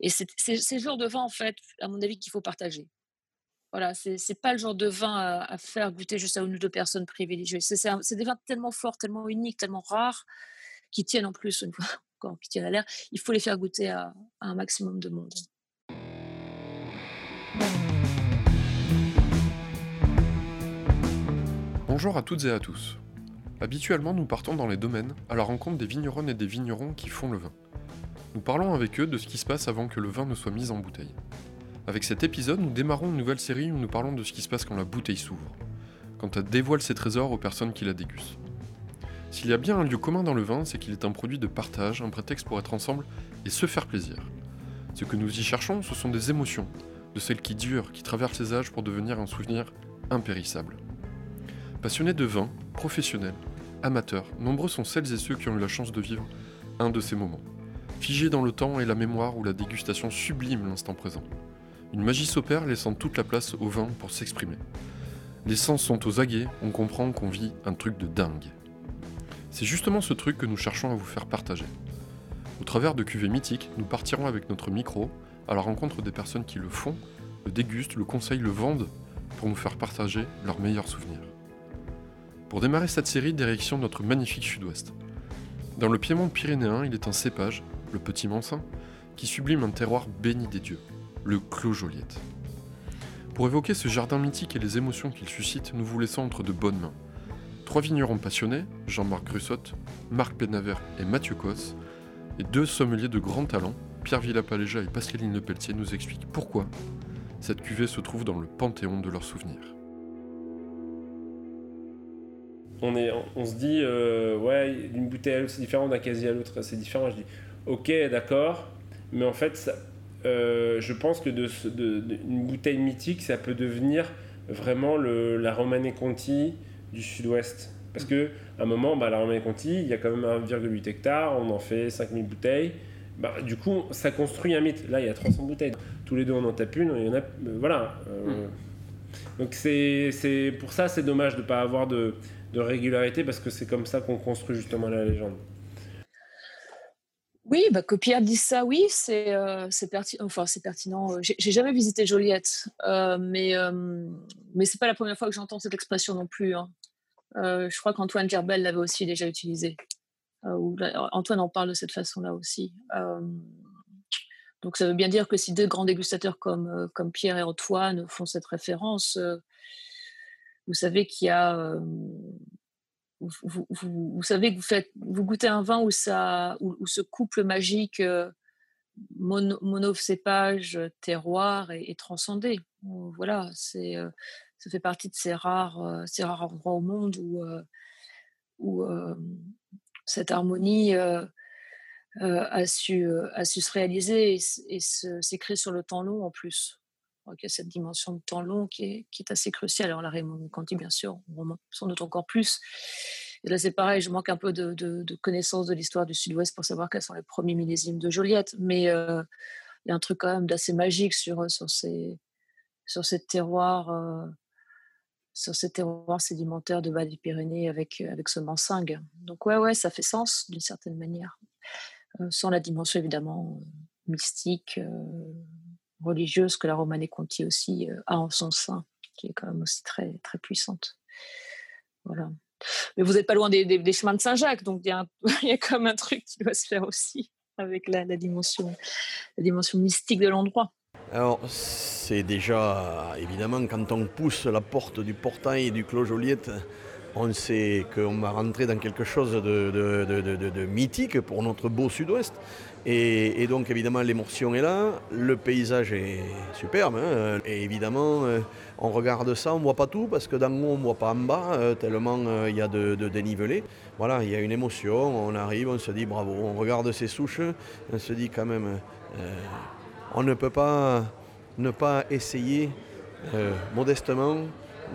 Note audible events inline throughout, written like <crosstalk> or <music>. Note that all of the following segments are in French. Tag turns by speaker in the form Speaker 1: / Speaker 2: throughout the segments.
Speaker 1: Et c'est ce genre de vin, en fait, à mon avis, qu'il faut partager. Voilà, c'est pas le genre de vin à, faire goûter juste à une ou deux personnes privilégiées. C'est des vins tellement forts, tellement uniques, tellement rares, qui tiennent en plus, une fois <laughs> encore, qui tiennent à l'air. Il faut les faire goûter à, à un maximum de monde.
Speaker 2: Bonjour à toutes et à tous. Habituellement, nous partons dans les domaines à la rencontre des vigneronnes et des vignerons qui font le vin. Nous parlons avec eux de ce qui se passe avant que le vin ne soit mis en bouteille. Avec cet épisode, nous démarrons une nouvelle série où nous parlons de ce qui se passe quand la bouteille s'ouvre, quand elle dévoile ses trésors aux personnes qui la dégustent. S'il y a bien un lieu commun dans le vin, c'est qu'il est un produit de partage, un prétexte pour être ensemble et se faire plaisir. Ce que nous y cherchons, ce sont des émotions, de celles qui durent, qui traversent les âges pour devenir un souvenir impérissable. Passionnés de vin, professionnels, amateurs, nombreux sont celles et ceux qui ont eu la chance de vivre un de ces moments. Figés dans le temps et la mémoire où la dégustation sublime l'instant présent. Une magie s'opère laissant toute la place au vin pour s'exprimer. Les sens sont aux aguets, on comprend qu'on vit un truc de dingue. C'est justement ce truc que nous cherchons à vous faire partager. Au travers de cuvées mythiques, nous partirons avec notre micro à la rencontre des personnes qui le font, le dégustent, le conseillent, le vendent pour nous faire partager leurs meilleurs souvenirs. Pour démarrer cette série, direction notre magnifique sud-ouest. Dans le Piémont pyrénéen, il est un cépage, le petit Mansin, qui sublime un terroir béni des dieux, le Clos Joliette. Pour évoquer ce jardin mythique et les émotions qu'il suscite, nous vous laissons entre de bonnes mains. Trois vignerons passionnés, Jean-Marc Grussotte, Marc Pénavert et Mathieu Cos, et deux sommeliers de grand talent, Pierre Villapaléja et Pascaline Lepelletier, nous expliquent pourquoi cette cuvée se trouve dans le panthéon de leurs souvenirs.
Speaker 3: on, se dit, euh, ouais, d'une bouteille à l'autre c'est différent, d'un casier à l'autre c'est différent. Je dis, ok, d'accord, mais en fait, ça- euh, je pense que de, ce- de- de- une bouteille mythique, ça peut devenir vraiment le, la Romanée Conti du sud-ouest. Parce que à un moment, bah, la Romanée Conti, il y a quand même 1,8 hectare, on en fait 5000 bouteilles. Bah, du coup, ça construit un mythe. Là, il y a 300 bouteilles. Tous les deux, on en tape une. Il y en a, euh, voilà. Euh, Donc c'est c'est- pour ça, c'est dommage de ne pas avoir de, de régularité parce que c'est comme ça qu'on construit justement la légende.
Speaker 1: Oui, bah, que Pierre dise ça, oui, c'est euh, enfin, pertinent. Euh, J'ai jamais visité Joliette, euh, mais, mais c'est pas la première fois que j'entends cette expression non plus. hein. Je crois qu'Antoine Gerbel l'avait aussi déjà utilisé. Ou là, Antoine en parle de cette façon-là aussi. Donc ça veut bien dire que si deux grands dégustateurs comme, comme Pierre et Antoine font cette référence, vous savez qu'il y a... vous, savez que vous, faites, vous goûtez un vin où, ça, où, ce couple magique euh, mono, monocépage, terroir est, transcendé. Voilà, c'est, euh, ça fait partie de ces rares, euh, ces rares endroits au monde où, euh, cette harmonie a, su, a su se réaliser et, et s'écrire sur le temps long en plus. Donc, il y a cette dimension de temps long qui est, qui est assez cruciale. Alors, la Raymond Conti, bien sûr, on remonte sans doute encore plus. Et là, c'est pareil, je manque un peu de, de, connaissance de l'histoire du Sud-Ouest pour savoir quels sont les premiers millésimes de Joliette. Mais euh, il y a un truc quand même d'assez magique sur, sur, ces, sur ces terroirs. euh, sur ces terroirs sédimentaires de bas des Pyrénées avec, avec ce mansingue. Donc ouais, ouais, ça fait sens d'une certaine manière. Euh, sans la dimension évidemment euh, mystique, euh, religieuse que la Romanée Conti aussi euh, a en son sein, qui est quand même aussi très, très puissante. Voilà. Mais vous n'êtes pas loin des, des- chemins de Saint-Jacques, donc il y, a <laughs> y a comme un truc qui doit se faire aussi avec la, la dimension, la dimension mystique de l'endroit.
Speaker 4: Alors, c'est déjà, évidemment, quand on pousse la porte du portail du Clos Joliette, on sait qu'on va rentrer dans quelque chose de- de- de- de mythique pour notre beau sud-ouest. Et, donc, évidemment, l'émotion est là, le paysage est superbe. hein. et évidemment, euh, on regarde ça, on ne voit pas tout, parce que d'en haut, on ne voit pas en bas, euh, tellement euh, il y a de, dénivelé. Voilà, il y a une émotion, on arrive, on se dit bravo, on regarde ces souches, on se dit quand même... on ne peut pas ne pas essayer modestement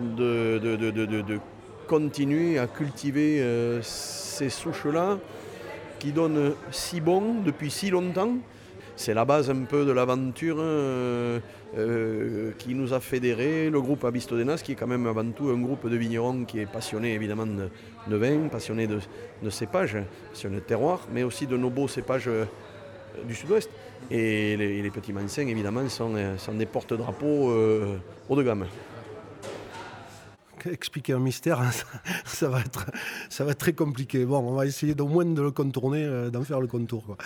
Speaker 4: de, continuer à cultiver ces souches-là qui donnent si bon depuis si longtemps. C'est la base un peu de l'aventure euh, euh, qui nous a fédérés, le groupe Abistodenas, qui est quand même avant tout un groupe de vignerons qui est passionné évidemment de, vin, passionné de, cépages, passionné de terroir, mais aussi de nos beaux cépages euh, du sud-ouest. Et les, petits mansins, évidemment, sont des porte-drapeaux haut de gamme
Speaker 5: expliquer un mystère, hein, <laughs> ça, va être, ça va être très compliqué. Bon, on va essayer d'au moins de le contourner, euh, d'en faire le contour. Quoi.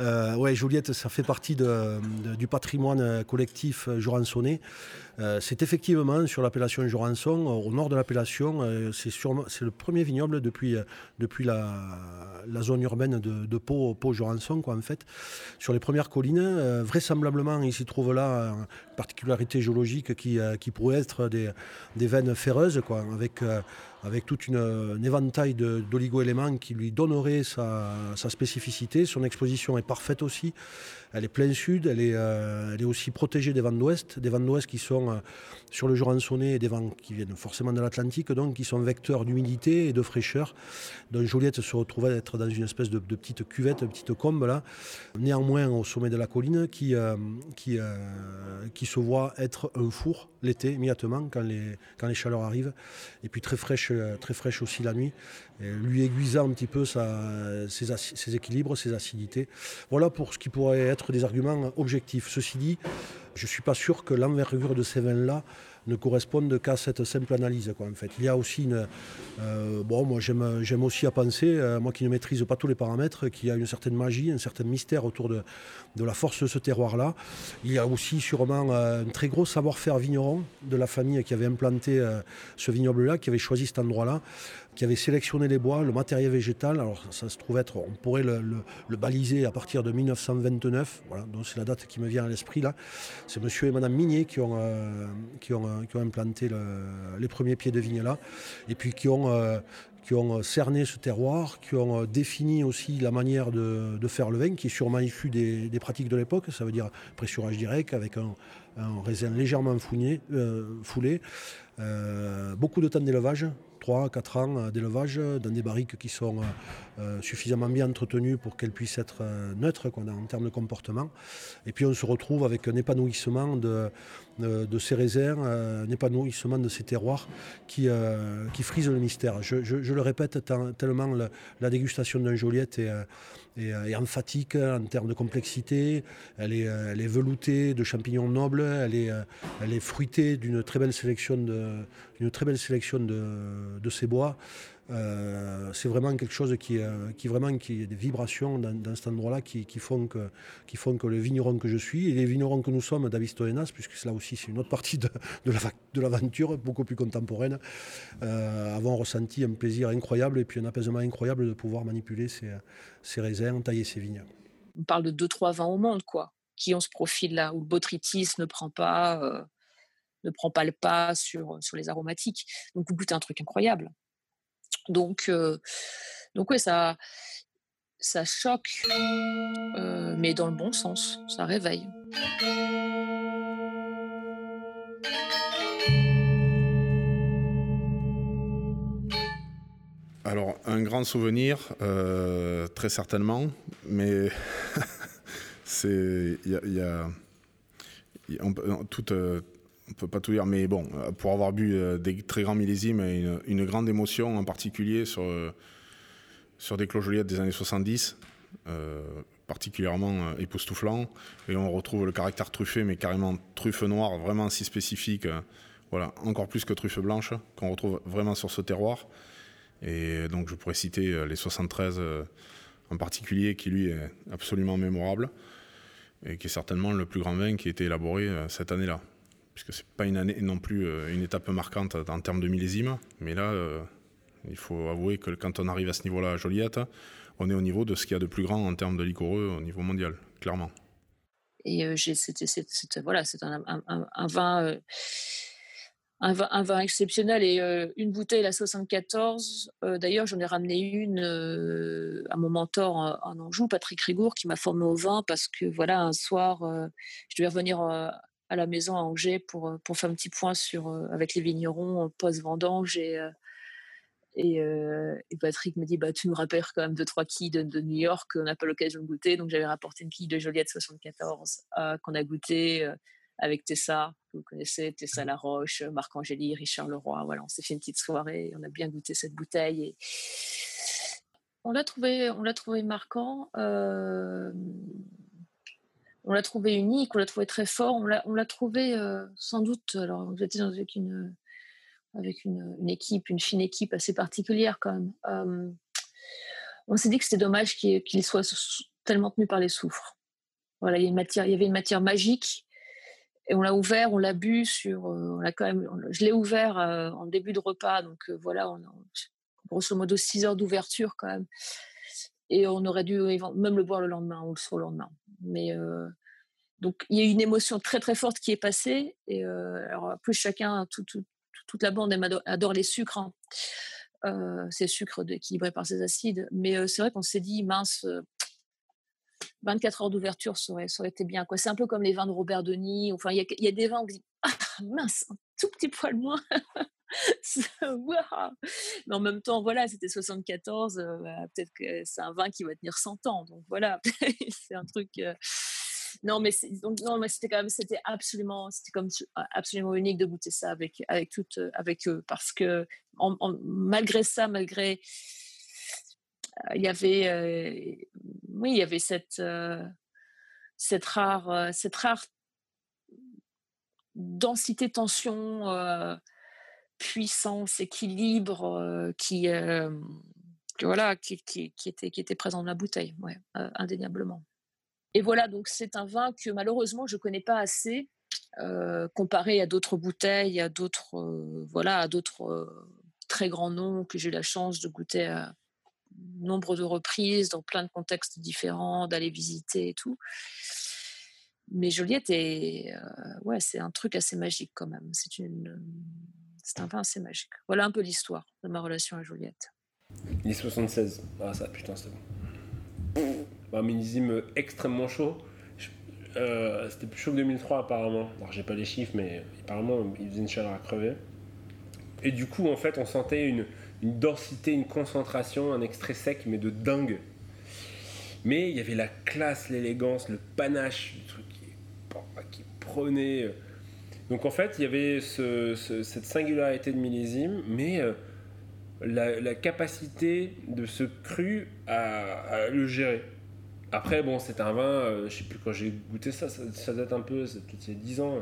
Speaker 5: Euh, ouais, Juliette, ça fait partie du patrimoine collectif Joransonné. Euh, c'est effectivement sur l'appellation Jorançon, au nord de l'appellation. Euh, c'est, le premier vignoble depuis, euh, la, zone urbaine de, Pau, Pau-Jorançon, en fait. Sur les premières collines, vraisemblablement, il s'y trouve là une particularité géologique qui, qui pourrait être des, des veines ferreuses, quoi, avec avec toute une, un éventail d'oligo-éléments qui lui donnerait sa, spécificité. Son exposition est parfaite aussi. Elle est plein sud, elle est, euh, aussi protégée des vents d'ouest, des vents d'ouest qui sont euh, sur le Joransonnet et des vents qui viennent forcément de l'Atlantique, donc qui sont vecteurs d'humidité et de fraîcheur. Donc Joliette se retrouve à être dans une espèce de, petite cuvette, de petite combe là, néanmoins au sommet de la colline qui, euh, qui, qui se voit être un four l'été immédiatement quand les, chaleurs arrivent, et puis très fraîche, très fraîche aussi la nuit lui aiguisant un petit peu ses, équilibres, ses acidités. Voilà pour ce qui pourrait être des arguments objectifs. Ceci dit, je ne suis pas sûr que l'envergure de ces vins-là ne corresponde qu'à cette simple analyse. Quoi, en fait. Il y a aussi une. Euh, bon, moi j'aime, aussi à penser, euh, moi qui ne maîtrise pas tous les paramètres, qu'il y a une certaine magie, un certain mystère autour de, de la force de ce terroir-là. Il y a aussi sûrement euh, un très gros savoir-faire vigneron de la famille qui avait implanté ce vignoble-là, qui avait choisi cet endroit-là qui avait sélectionné les bois, le matériel végétal. Alors ça, se trouve être, on pourrait le, baliser à partir de 1929. Voilà, donc c'est la date qui me vient à l'esprit là. C'est Monsieur et Madame Minier qui ont, qui ont, euh, qui ont implanté les premiers pieds de vigne là, et puis qui ont euh, qui ont cerné ce terroir, qui ont défini aussi la manière de, faire le vin, qui est sûrement issu des, pratiques de l'époque, ça veut dire pressurage direct avec un, raisin légèrement foulé, beaucoup de temps d'élevage, 3 4 ans euh, d'élevage dans des barriques qui sont euh, euh, suffisamment bien entretenues pour qu'elles puissent être neutres en termes de comportement. Et puis on se retrouve avec un épanouissement de, ces réserves, un épanouissement de ces terroirs qui, qui frise le mystère. Je, le répète tellement la, dégustation d'un Joliette est, est, emphatique en termes de complexité, elle est, elle est veloutée de champignons nobles, elle est, est fruitée d'une très belle sélection de, très belle sélection de ces bois. Euh, c'est vraiment quelque chose qui, euh, qui vraiment qui des vibrations dans, cet endroit-là qui, font que, qui font que le vigneron que je suis et les vignerons que nous sommes d'Avistoenas, puisque là aussi c'est une autre partie de, de l'aventure, beaucoup plus contemporaine, euh, avons ressenti un plaisir incroyable et puis un apaisement incroyable de pouvoir manipuler ces, ces raisins, tailler ces vignes.
Speaker 1: On parle de deux, trois vins au monde, quoi, qui ont ce profil-là, où le botrytis ne prend pas ne prend pas le pas sur, sur les aromatiques. Donc vous goûtez un truc incroyable. Donc, euh, donc ouais, ça, ça choque, euh, mais dans le bon sens, ça réveille.
Speaker 6: Alors, un grand souvenir, euh, très certainement, mais <laughs> c'est. Il y a, y on peut pas tout dire, mais bon, euh, pour avoir bu euh, des très grands millésimes, une, une grande émotion en particulier sur, euh, sur des clojoliettes des années 70, particulièrement époustouflant. Et on retrouve le caractère truffé, mais carrément truffe noire, vraiment si spécifique, voilà, encore plus que truffe blanche, qu'on retrouve vraiment sur ce terroir. Et donc je pourrais citer les 73 en particulier, qui lui est absolument mémorable, et qui est certainement le plus grand vin qui a été élaboré cette année-là puisque c'est pas une année non plus euh, une étape marquante en termes de millésime, mais là, euh, il faut avouer que quand on arrive à ce niveau-là à Joliette, on est au niveau de ce qu'il y a de plus grand en termes de liquoreux au niveau mondial, clairement.
Speaker 1: Et euh, c'est un, un, vin. Un vin, exceptionnel et une bouteille, la 74. D'ailleurs, j'en ai ramené une à mon mentor en, Anjou, Patrick Rigour, qui m'a formé au vin parce que voilà, un soir, je devais revenir à la maison à Angers pour, euh, pour faire un petit point sur, euh, avec les vignerons post-vendange. Et, euh, et, et, Patrick me dit bah, Tu nous rappelles quand même deux, trois quilles de, New York qu'on n'a pas l'occasion de goûter. Donc j'avais rapporté une quille de Joliette 74 qu'on a goûté avec Tessa, que vous connaissez, Tessa Laroche, Marc Angéli, Richard Leroy. Voilà, on s'est fait une petite soirée, on a bien goûté cette bouteille. Et... On l'a trouvé, on l'a trouvé marquant. On l'a trouvé unique, on l'a trouvé très fort, on l'a trouvé sans doute, alors vous êtes avec une, avec une, équipe, une fine équipe assez particulière quand même. on s'est dit que c'était dommage qu'il soit tellement tenu par les soufres. Voilà, il y, avait une matière magique et on l'a ouvert, on l'a bu sur, on l'a quand même, je l'ai ouvert en début de repas, donc voilà, on, grosso modo 6 heures d'ouverture quand même. Et on aurait dû même le boire le lendemain ou le lendemain. Mais donc il y a une émotion très très forte qui est passée. Et alors plus chacun, toute la bande adore, les sucres. Hein. ces sucres équilibrés par ces acides. Mais c'est vrai qu'on s'est dit, mince, 24 heures d'ouverture, ça aurait, été bien. C'est un peu comme les vins de Robert Denis. Enfin, il y, a des vins où on dit, ah, <laughs> mince, un tout petit poil moins. <laughs> Mais en même temps, voilà, c'était 74. Bah, peut-être que c'est un vin qui va tenir 100 ans. Donc voilà, <laughs> c'est un truc. Non, mais donc non, mais c'était quand même, c'était absolument, c'était comme absolument unique de goûter ça avec avec toute, avec eux, parce que malgré ça, malgré il y avait, oui, il y avait cette cette rare, cette rare densité, tension, puissance, équilibre qui, voilà, qui, était, qui était présent dans la bouteille, ouais, indéniablement. Et voilà, donc c'est un vin que malheureusement je ne connais pas assez comparé à d'autres bouteilles, à d'autres voilà, à d'autres très grands noms que j'ai eu la chance de goûter à nombre de reprises dans plein de contextes différents, d'aller visiter et tout. Mais Joliette est, ouais, c'est un truc assez magique quand même. C'est une, c'est un vin assez magique. Voilà un peu l'histoire de ma relation à Joliette.
Speaker 3: Il 76. Ah ça, putain, c'est bon. Un millésime extrêmement chaud. Euh, c'était plus chaud que 2003 apparemment. Alors j'ai pas les chiffres, mais apparemment il faisait une chaleur à crever. Et du coup, en fait, on sentait une, une densité, une concentration, un extrait sec, mais de dingue. Mais il y avait la classe, l'élégance, le panache du truc qui, qui prenait. Donc en fait, il y avait cette singularité de millésime, mais euh, la, capacité de ce cru à, le gérer. Après, bon, c'est un vin, euh, je sais plus quand j'ai goûté ça, ça, date un peu, c'est peut-être il y a 10 ans.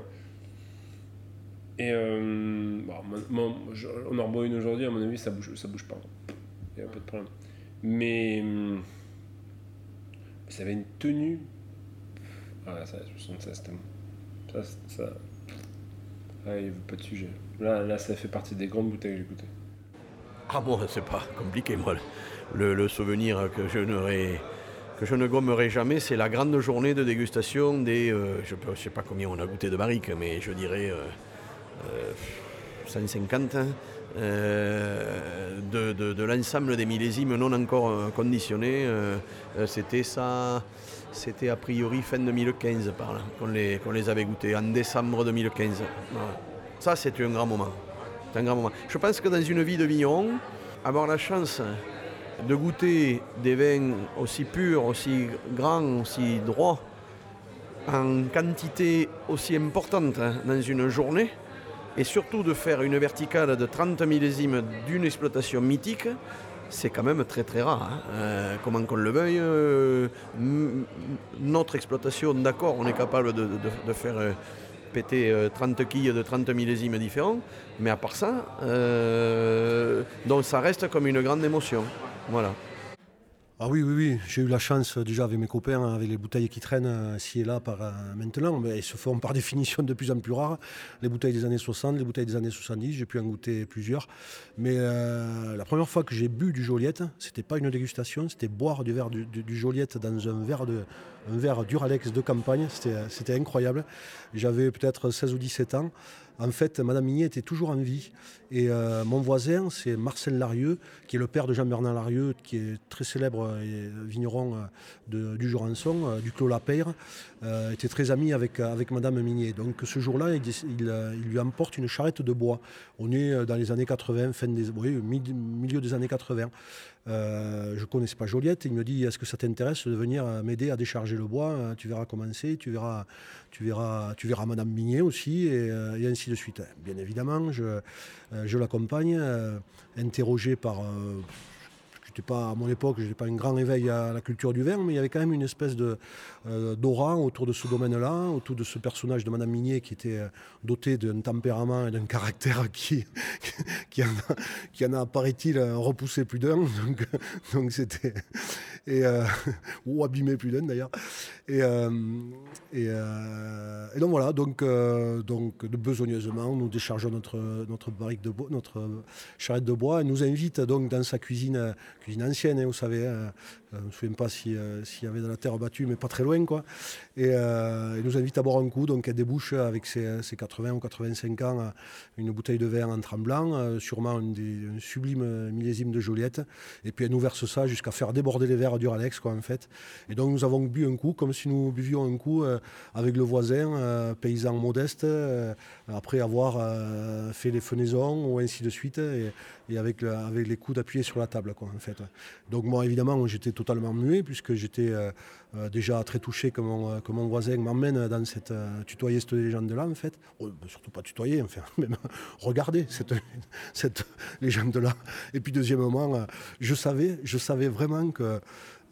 Speaker 3: Et euh, bon, on en reboit une aujourd'hui, à mon avis, ça bouge, ça bouge pas. Il n'y a pas de problème. Mais ça avait une tenue. Ah, ça, 76, Ça, ça. Pas de sujet. Là, ça fait partie des grandes bouteilles que goûtées.
Speaker 4: Ah bon, <laughs> c'est pas compliqué, moi. Le, souvenir que je ne gommerai jamais, c'est la grande journée de dégustation des, euh, je ne sais pas combien on a goûté de barriques, mais je dirais euh, 150 euh, de, l'ensemble des millésimes non encore euh, conditionnés. Euh, c'était ça, c'était a priori fin 2015 par là, qu'on les, les avait goûtés, en décembre 2015. Ça, c'est un grand moment. un grand moment. Je pense que dans une vie de vigneron, avoir la chance de goûter des vins aussi purs, aussi grands, aussi droits, en quantité aussi importante hein, dans une journée, et surtout de faire une verticale de 30 millésimes d'une exploitation mythique, c'est quand même très très rare. Hein. Euh, comment qu'on le veuille, euh, notre exploitation, d'accord, on est capable de, faire euh, péter 30 quilles de 30 millésimes différents, mais à part ça, donc ça reste comme une grande émotion. Voilà.
Speaker 5: Ah oui, oui, oui. J'ai eu la chance déjà avec mes copains, avec les bouteilles qui traînent euh, ci et là par, euh, maintenant. Mais elles se font par <laughs> définition de plus en plus rares. Les bouteilles des années 60, les bouteilles des années 70, j'ai pu en goûter plusieurs. Mais euh, la première fois que j'ai bu du Joliette, c'était pas une dégustation, c'était boire du verre du, Joliette dans un verre, de, un verre Duralex de campagne. C'était incroyable. J'avais peut-être 16 ou 17 ans. En fait, Madame Mignet était toujours en vie. Et euh, mon voisin, c'est Marcel Larieux, qui est le père de Jean-Bernard Larieux, qui est très célèbre euh, vigneron euh, du Jurançon, du Clos Lapeyre, était très ami avec, Madame Mignet. Donc ce jour-là, il, lui emporte une charrette de bois. On est dans les années 80, fin des, milieu des années 80. Euh, je ne connaissais pas Joliette. Il me dit Est-ce que ça t'intéresse de venir euh, m'aider à décharger le bois euh, Tu verras comment c'est, tu verras, tu verras, tu verras Madame Mignet aussi, et, ainsi de suite. Bien évidemment, je, je l'accompagne, interrogé par j'étais pas à mon époque, je n'ai pas un grand éveil à la culture du vin, mais il y avait quand même une espèce de d'aura autour de ce domaine-là, autour de ce personnage de Madame Minier qui était doté d'un tempérament et d'un caractère <laughs> qui, qui, en a, qui en a paraît-il, repoussé plus d'un. <laughs> Donc, donc c'était et ou abîmé plus d'un d'ailleurs. Et, et, donc voilà, donc, donc besogneusement, nous déchargeons notre, notre barrique de bois, notre charrette de bois, et nous invite donc dans sa cuisine, cuisine ancienne, hein, vous savez, hein, je ne me souviens pas euh, s'il y avait de la terre battue, mais pas très loin. Quoi. Et euh, nous invite à boire un coup. Donc elle débouche avec ses, 80 ou 85 ans une bouteille de vin en tremblant, euh, sûrement un, sublime millésime de Joliette. Et puis elle nous verse ça jusqu'à faire déborder les verres d'Uralex, quoi, en fait. Et donc nous avons bu un coup comme si nous buvions un coup avec le voisin, paysan modeste, après avoir fait les fenaisons ou ainsi de suite, et, avec, avec les coups appuyés sur la table, quoi, en fait. Donc moi, évidemment, j'étais totalement muet puisque j'étais euh, euh, déjà très touché que mon, euh, mon voisin m'emmène dans cette tutoyer cette légende-là en fait. Oh, surtout pas tutoyer, enfin <laughs> même regarder cette, cette légende-là. Et puis deuxièmement, je savais, je savais vraiment que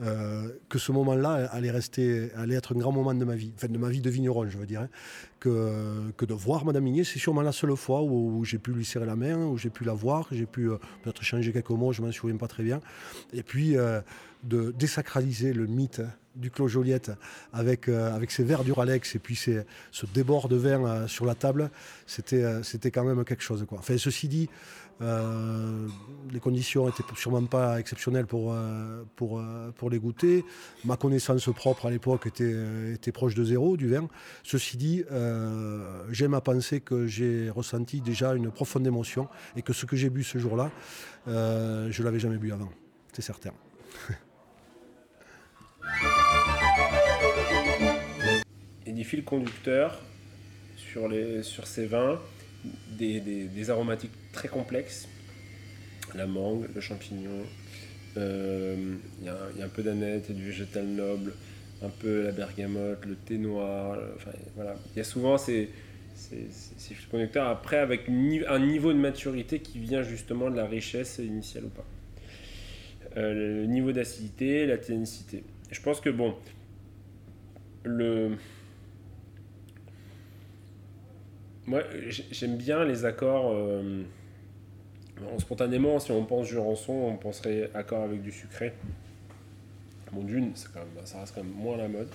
Speaker 5: euh, que ce moment-là allait rester, allait être un grand moment de ma vie, enfin de ma vie de vigneron, je veux dire, hein. que, que de voir Madame Migné, c'est sûrement la seule fois où, j'ai pu lui serrer la main, où j'ai pu la voir, j'ai pu euh, peut-être changer quelques mots, je m'en souviens pas très bien, et puis euh, de désacraliser le mythe du Clos Joliette avec, avec ses verres d'Uralex et puis ce débord de vin sur la table, c'était, quand même quelque chose. Enfin, ceci dit, euh, les conditions n'étaient sûrement pas exceptionnelles pour, euh, pour, euh, pour les goûter. Ma connaissance propre à l'époque était, était proche de zéro du vin. Ceci dit, j'aime à penser que j'ai ressenti déjà une profonde émotion et que ce que j'ai bu ce jour-là, je ne l'avais jamais bu avant. C'est certain. <laughs>
Speaker 3: et des fils conducteurs sur, les, sur ces vins des, aromatiques très complexes. La mangue, le champignon, euh, il y, a un peu d'aneth et du végétal noble, un peu la bergamote, le thé noir. Enfin, voilà. Il y a souvent ces, ces, fils conducteurs après avec un niveau de maturité qui vient justement de la richesse initiale ou pas. Euh, le niveau d'acidité, la ténicité. Je pense que bon, le, Moi, j'aime bien les accords. Euh, spontanément, si on pense Jurançon, on penserait accord avec du sucré. Bon, d'une, ça reste quand même moins la mode.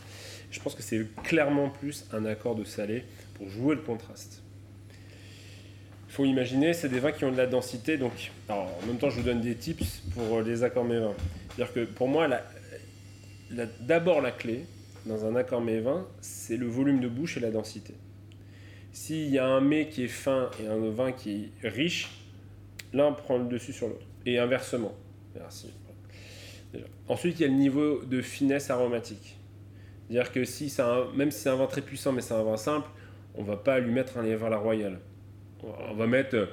Speaker 3: Je pense que c'est clairement plus un accord de salé pour jouer le contraste. Il faut imaginer, c'est des vins qui ont de la densité. Donc, en même temps, je vous donne des tips pour les accords mes vins. C'est-à-dire que pour moi, d'abord la clé dans un accord mes vins, c'est le volume de bouche et la densité. S'il y a un mets qui est fin et un vin qui est riche, l'un prend le dessus sur l'autre. Et inversement. Merci. Ensuite, il y a le niveau de finesse aromatique. C'est-à-dire que si c'est même si c'est un vin très puissant, mais c'est un vin simple, on va pas lui mettre un à la royale. On va mettre euh,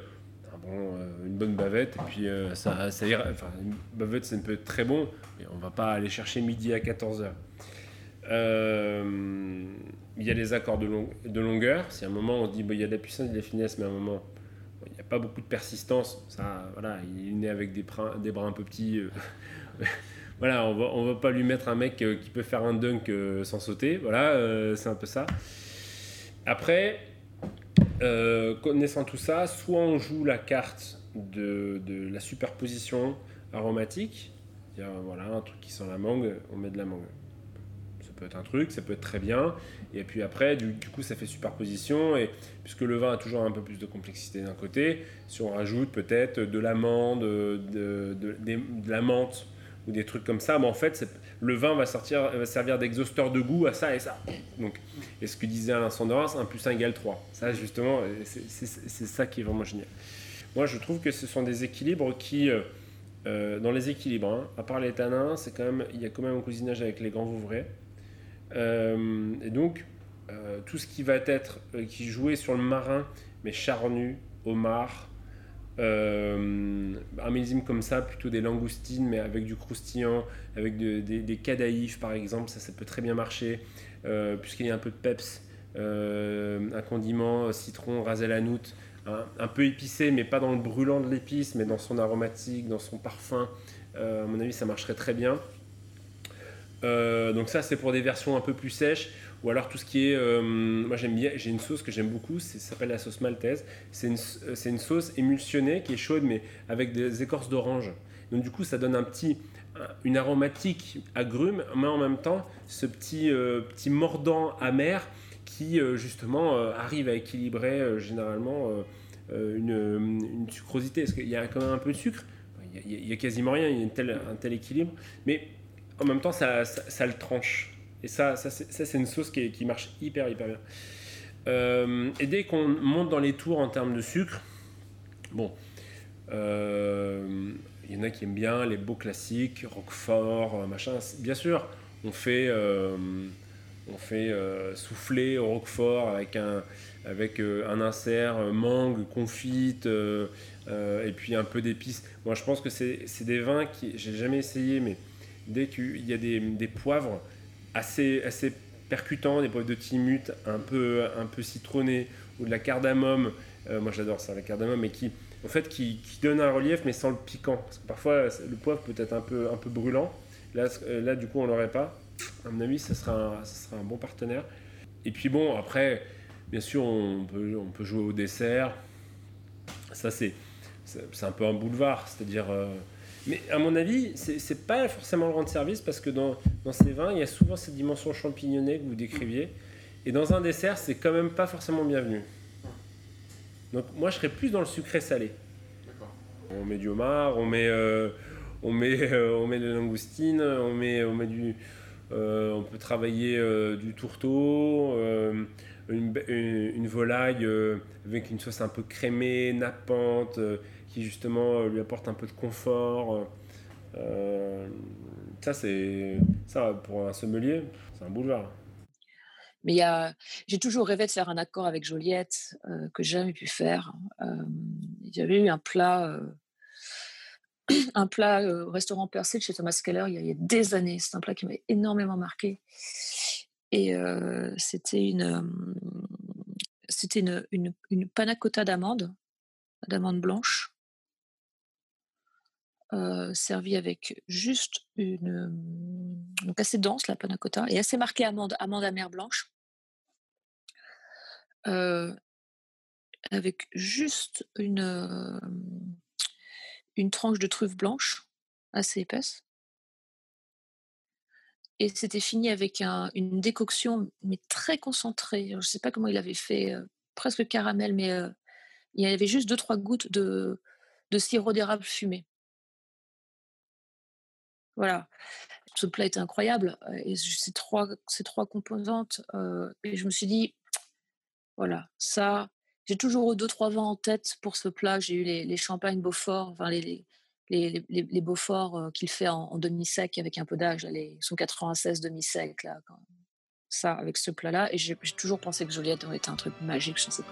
Speaker 3: euh, une bonne bavette, et puis euh, ça, ça ira. Enfin, une bavette, ça peut être très bon, mais on va pas aller chercher midi à 14h. Euh, il y a les accords de, de longueur. Si à un moment on dit il y a de la puissance et de la finesse, mais à un moment il n'y a pas beaucoup de persistance. Ça, voilà, il est né avec des, bras un peu petits. Euh, <laughs> voilà, on va, va pas lui mettre un mec euh, qui peut faire un dunk sans sauter. Voilà, c'est un peu ça. Après, connaissant tout ça, soit on joue la carte de, de la superposition aromatique. Voilà, un truc qui sent la mangue, on met de la mangue peut être un truc, ça peut être très bien. Et puis après, du, coup, ça fait superposition. Et puisque le vin a toujours un peu plus de complexité d'un côté, si on rajoute peut-être de l'amande, de, de, la menthe ou des trucs comme ça, mais en fait, le vin va, servir d'exhausteur de goût à ça et ça. Donc, et ce que disait Alain Sanderens, 1 plus 1 égale 3. Ça, justement, c'est ça qui est vraiment génial. Moi, je trouve que ce sont des équilibres qui. Euh, euh, dans les équilibres, hein, à part les tanins, quand même, il y a quand même un cousinage avec les grands vouvrais. Euh, et donc, euh, tout ce qui va être, euh, qui jouait sur le marin, mais charnu, homard, un millésime comme ça, plutôt des langoustines, mais avec du croustillant, avec des, des cadaïfs par exemple, ça, peut très bien marcher, puisqu'il y a un peu de peps, un condiment, citron, rasé la un, un, peu épicé, mais pas dans le brûlant de l'épice, mais dans son aromatique, dans son parfum, à mon avis, ça marcherait très bien. Donc ça, c'est pour des versions un peu plus sèches. Ou alors tout ce qui est... moi, j'aime bien, j'ai une sauce que j'aime beaucoup, ça s'appelle la sauce maltaise. C'est une, une, sauce émulsionnée qui est chaude, mais avec des écorces d'orange. Donc du coup, ça donne un petit, une aromatique agrume, mais en même temps, ce petit, petit mordant amer qui euh, justement euh, arrive à équilibrer euh, généralement une, une, sucrosité. Parce qu'il y a quand même un peu de sucre, il y a, quasiment rien, il y a un tel équilibre, mais en même temps ça, le tranche. Et ça, c'est une sauce qui, marche hyper hyper bien. et dès qu'on monte dans les tours en termes de sucre, bon, il y en a qui aiment bien les beaux classiques, Roquefort, machin. Bien sûr, on fait euh, souffler au roquefort avec un, avec, euh, insert euh, mangue, confite, et puis un peu d'épices. Moi, je pense que c'est des vins qui, j'ai jamais essayé, mais dès qu'il y a des, poivres assez, assez percutants, des poivres de timut un peu, un peu citronnés, ou de la cardamome, moi j'adore ça, la cardamome, mais qui, en fait, qui, donne un relief, mais sans le piquant. Parfois, le poivre peut être un peu, un peu brûlant. Là, là du coup, on l'aurait pas à mon avis, ça sera, un, sera un bon partenaire. Et puis bon, après, bien sûr, on peut, on peut jouer au dessert. Ça, c'est, c'est un peu un boulevard, c'est-à-dire. Euh, mais à mon avis, c'est pas forcément le rendre service parce que dans, dans, ces vins, il y a souvent cette dimension champignonnée que vous décriviez. Et dans un dessert, c'est quand même pas forcément bienvenu. Donc moi, je serais plus dans le sucré salé. On met du homard, on met, euh, on met, euh, on met de langoustine, on met, on met du, euh, on peut travailler du tourteau, euh, une, volaille avec une sauce un peu crémée, nappante, qui justement lui apporte un peu de confort. ça, c'est ça pour un sommelier, c'est un boulevard.
Speaker 1: Mais j'ai toujours rêvé de faire un accord avec Joliette que j'ai jamais pu faire. y avait eu un plat <clears throat> un plat au restaurant Percé chez Thomas Keller il y, a, des années. C'est un plat qui m'a énormément marqué. Et c'était une, c'était une, une, d'amandes, d'amandes blanches, servie avec juste une. Donc assez dense, la panna cotta, et assez marquée amande, amande amère blanche. avec juste une tranche de truffe blanche assez épaisse. Et c'était fini avec une décoction, mais très concentrée. Je ne sais pas comment il avait fait, euh, presque caramel, mais euh, il y avait juste deux, trois gouttes de, sirop d'érable fumé. Voilà. Ce plat était incroyable. Euh, et ces trois, ces trois composantes, et je me suis dit, voilà, ça, j'ai toujours eu deux, trois vins en tête pour ce plat. J'ai eu les, champagnes Beaufort, enfin les, les, Beaufort euh, qu'il fait en, demi-sec avec un peu d'âge, les son 96 demi-sec, là, ça, avec ce plat-là. Et j'ai toujours pensé que Joliette été un truc magique, je ne sais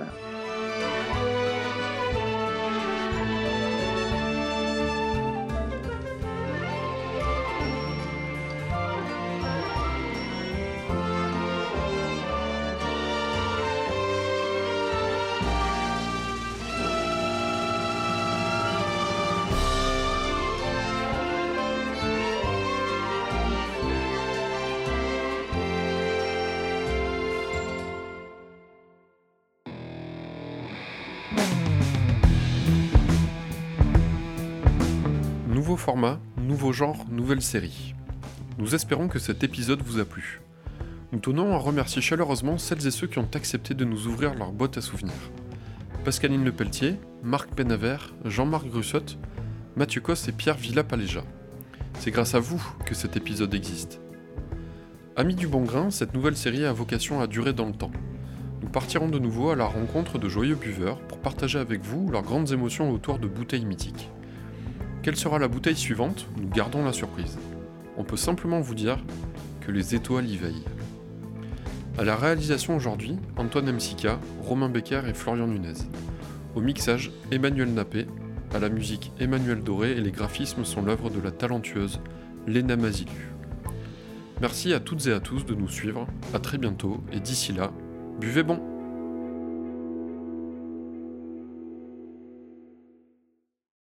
Speaker 2: format, nouveau genre, nouvelle série. Nous espérons que cet épisode vous a plu. Nous tenons à remercier chaleureusement celles et ceux qui ont accepté de nous ouvrir leur boîte à souvenirs. Pascaline Lepelletier, Marc Penavert, Jean-Marc Grussotte, Mathieu Cos et Pierre Villa-Paléja. C'est grâce à vous que cet épisode existe. Amis du bon grain, cette nouvelle série a vocation à durer dans le temps. Nous partirons de nouveau à la rencontre de joyeux buveurs pour partager avec vous leurs grandes émotions autour de bouteilles mythiques. Quelle sera la bouteille suivante? Nous gardons la surprise. On peut simplement vous dire que les étoiles y veillent. À la réalisation aujourd'hui, Antoine Msika, Romain Becker et Florian Nunez. Au mixage, Emmanuel Nappé. À la musique, Emmanuel Doré et les graphismes sont l'œuvre de la talentueuse Léna Mazilu. Merci à toutes et à tous de nous suivre, à très bientôt et d'ici là, buvez bon